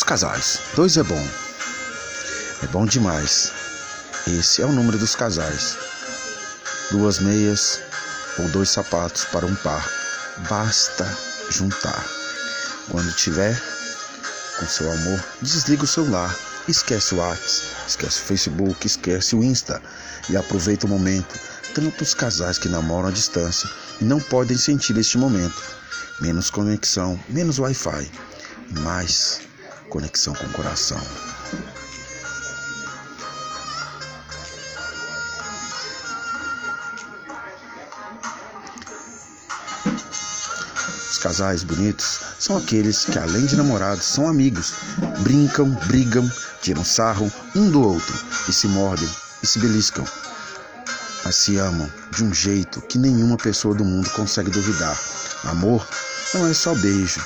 casais. Dois é bom. É bom demais. Esse é o número dos casais. Duas meias ou dois sapatos para um par. Basta juntar. Quando tiver com seu amor, desliga o celular. Esquece o WhatsApp, esquece o Facebook, esquece o Insta e aproveita o momento. Tantos casais que namoram à distância e não podem sentir este momento. Menos conexão, menos Wi-Fi, mais conexão com o coração. Os casais bonitos são aqueles que, além de namorados, são amigos, brincam, brigam, tiram sarro um do outro e se mordem e se beliscam. Mas se amam de um jeito que nenhuma pessoa do mundo consegue duvidar. Amor não é só beijo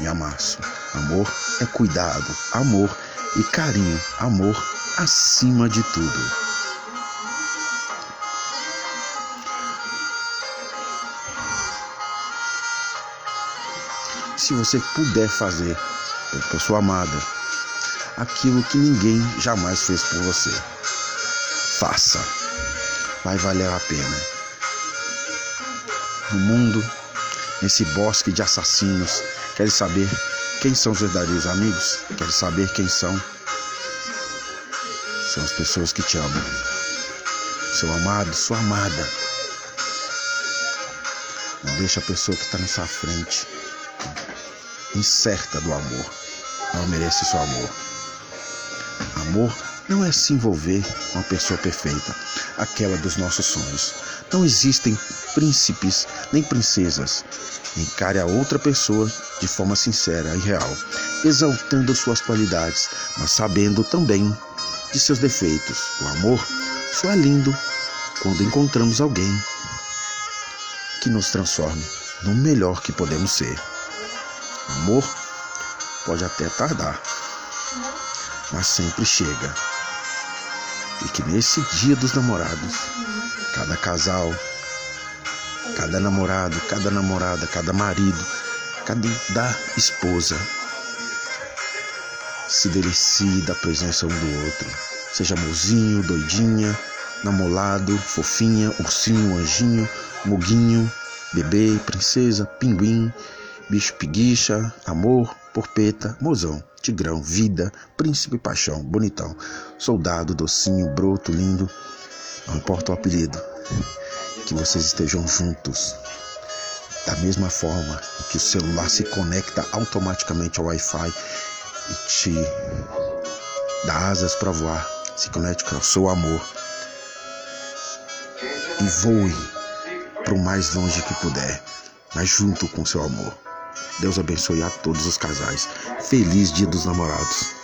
e amasso. Amor é cuidado, amor e carinho, amor acima de tudo. Se você puder fazer pela pessoa amada aquilo que ninguém jamais fez por você, faça. Vai valer a pena. No mundo, nesse bosque de assassinos, queres saber quem são os verdadeiros amigos? Queres saber quem são? São as pessoas que te amam. Seu amado, sua amada. Não deixa a pessoa que está na sua frente incerta do amor. Não merece seu amor. Amor não é se envolver com uma pessoa perfeita, aquela dos nossos sonhos. Não existem príncipes nem princesas. Encare a outra pessoa de forma sincera e real, exaltando suas qualidades, mas sabendo também de seus defeitos. O amor só é lindo quando encontramos alguém que nos transforme no melhor que podemos ser. Amor pode até tardar, mas sempre chega. E que nesse dia dos namorados, cada casal, cada namorado, cada namorada, cada marido, cada da esposa se delicie da presença um do outro. Seja mozinho, doidinha, namolado, fofinha, ursinho, anjinho, moguinho, bebê, princesa, pinguim, bicho preguiça, amor, porpeta, mozão, tigrão, vida, príncipe, paixão, bonitão, soldado, docinho, broto, lindo, não importa o apelido, que vocês estejam juntos. Da mesma forma que o celular se conecta automaticamente ao Wi-Fi e te dá asas para voar, se conecte ao seu amor e voe para o mais longe que puder, mas junto com seu amor. Deus abençoe a todos os casais. Feliz Dia dos Namorados.